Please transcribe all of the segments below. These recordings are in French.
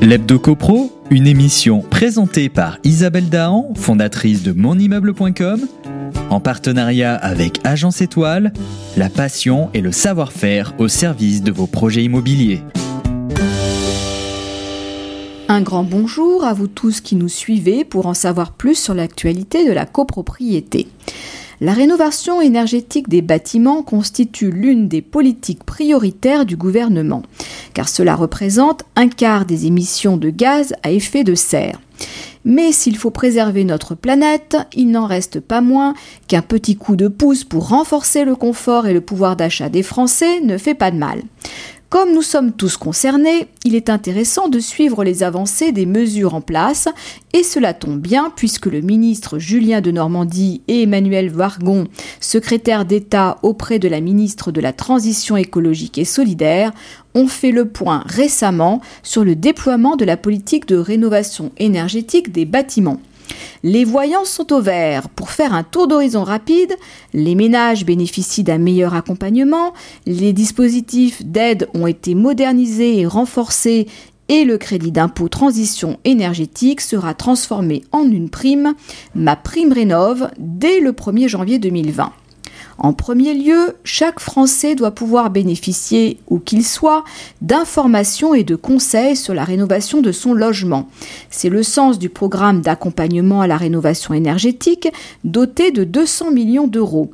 L'Hebdo CoPro, une émission présentée par Isabelle Dahan, fondatrice de monimmeuble.com, en partenariat avec Agence Étoile, la passion et le savoir-faire au service de vos projets immobiliers. Un grand bonjour à vous tous qui nous suivez pour en savoir plus sur l'actualité de la copropriété. La rénovation énergétique des bâtiments constitue l'une des politiques prioritaires du gouvernement, car cela représente un quart des émissions de gaz à effet de serre. Mais s'il faut préserver notre planète, il n'en reste pas moins qu'un petit coup de pouce pour renforcer le confort et le pouvoir d'achat des Français ne fait pas de mal. Comme nous sommes tous concernés, il est intéressant de suivre les avancées des mesures en place, et cela tombe bien puisque le ministre Julien de Normandie et Emmanuel Vargon, secrétaire d'État auprès de la ministre de la Transition écologique et solidaire, ont fait le point récemment sur le déploiement de la politique de rénovation énergétique des bâtiments. Les voyants sont au vert. Pour faire un tour d'horizon rapide, les ménages bénéficient d'un meilleur accompagnement, les dispositifs d'aide ont été modernisés et renforcés et le crédit d'impôt transition énergétique sera transformé en une prime, ma prime rénove, dès le 1er janvier 2020. En premier lieu, chaque Français doit pouvoir bénéficier, où qu'il soit, d'informations et de conseils sur la rénovation de son logement. C'est le sens du programme d'accompagnement à la rénovation énergétique, doté de 200 millions d'euros.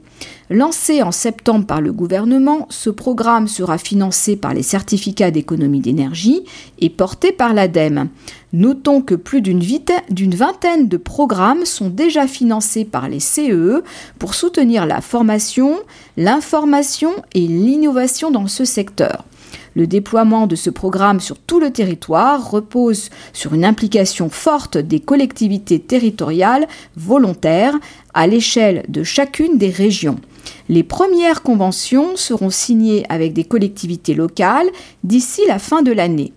Lancé en septembre par le gouvernement, ce programme sera financé par les certificats d'économie d'énergie et porté par l'ADEME. Notons que plus d'une vingtaine de programmes sont déjà financés par les CEE e pour soutenir la formation, l'information et l'innovation dans ce secteur. Le déploiement de ce programme sur tout le territoire repose sur une implication forte des collectivités territoriales volontaires à l'échelle de chacune des régions. Les premières conventions seront signées avec des collectivités locales d'ici la fin de l'année.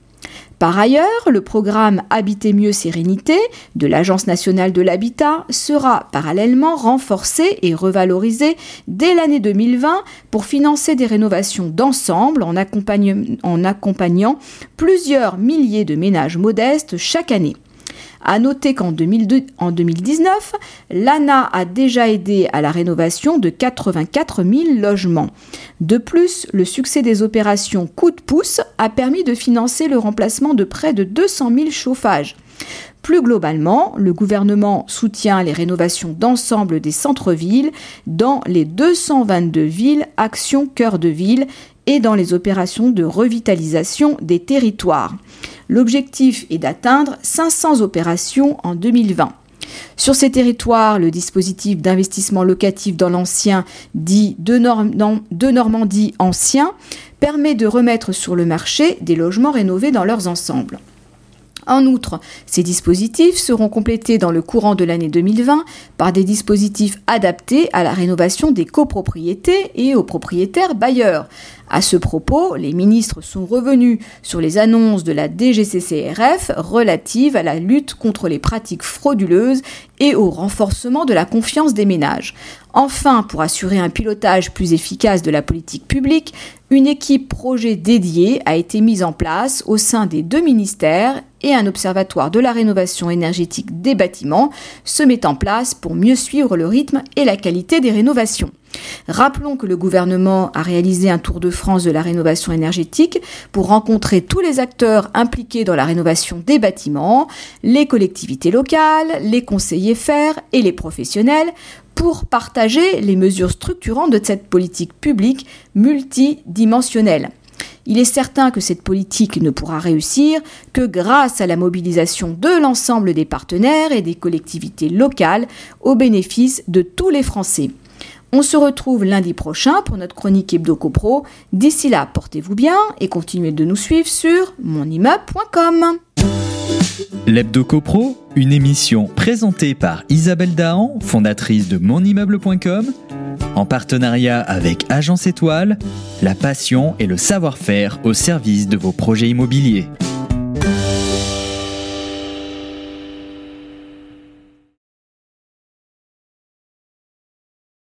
Par ailleurs, le programme Habiter mieux sérénité de l'Agence nationale de l'habitat sera parallèlement renforcé et revalorisé dès l'année 2020 pour financer des rénovations d'ensemble en, en accompagnant plusieurs milliers de ménages modestes chaque année. À noter qu'en 2019, l'ANA a déjà aidé à la rénovation de 84 000 logements. De plus, le succès des opérations coup de pouce a permis de financer le remplacement de près de 200 000 chauffages. Plus globalement, le gouvernement soutient les rénovations d'ensemble des centres-villes dans les 222 villes Action Cœur de Ville et dans les opérations de revitalisation des territoires. L'objectif est d'atteindre 500 opérations en 2020. Sur ces territoires, le dispositif d'investissement locatif dans l'ancien, dit de, Normandie ancien, permet de remettre sur le marché des logements rénovés dans leurs ensembles. En outre, ces dispositifs seront complétés dans le courant de l'année 2020 par des dispositifs adaptés à la rénovation des copropriétés et aux propriétaires bailleurs, à ce propos, les ministres sont revenus sur les annonces de la DGCCRF relatives à la lutte contre les pratiques frauduleuses et au renforcement de la confiance des ménages. Enfin, pour assurer un pilotage plus efficace de la politique publique, une équipe projet dédiée a été mise en place au sein des deux ministères et un observatoire de la rénovation énergétique des bâtiments se met en place pour mieux suivre le rythme et la qualité des rénovations. Rappelons que le gouvernement a réalisé un tour de France de la rénovation énergétique pour rencontrer tous les acteurs impliqués dans la rénovation des bâtiments, les collectivités locales, les conseillers faire et les professionnels pour partager les mesures structurantes de cette politique publique multidimensionnelle. Il est certain que cette politique ne pourra réussir que grâce à la mobilisation de l'ensemble des partenaires et des collectivités locales au bénéfice de tous les Français. On se retrouve lundi prochain pour notre chronique Hebdo CoPro. D'ici là, portez-vous bien et continuez de nous suivre sur monimmeuble.com. L'Hebdo CoPro, une émission présentée par Isabelle Dahan, fondatrice de monimmeuble.com, en partenariat avec Agence Étoile, la passion et le savoir-faire au service de vos projets immobiliers.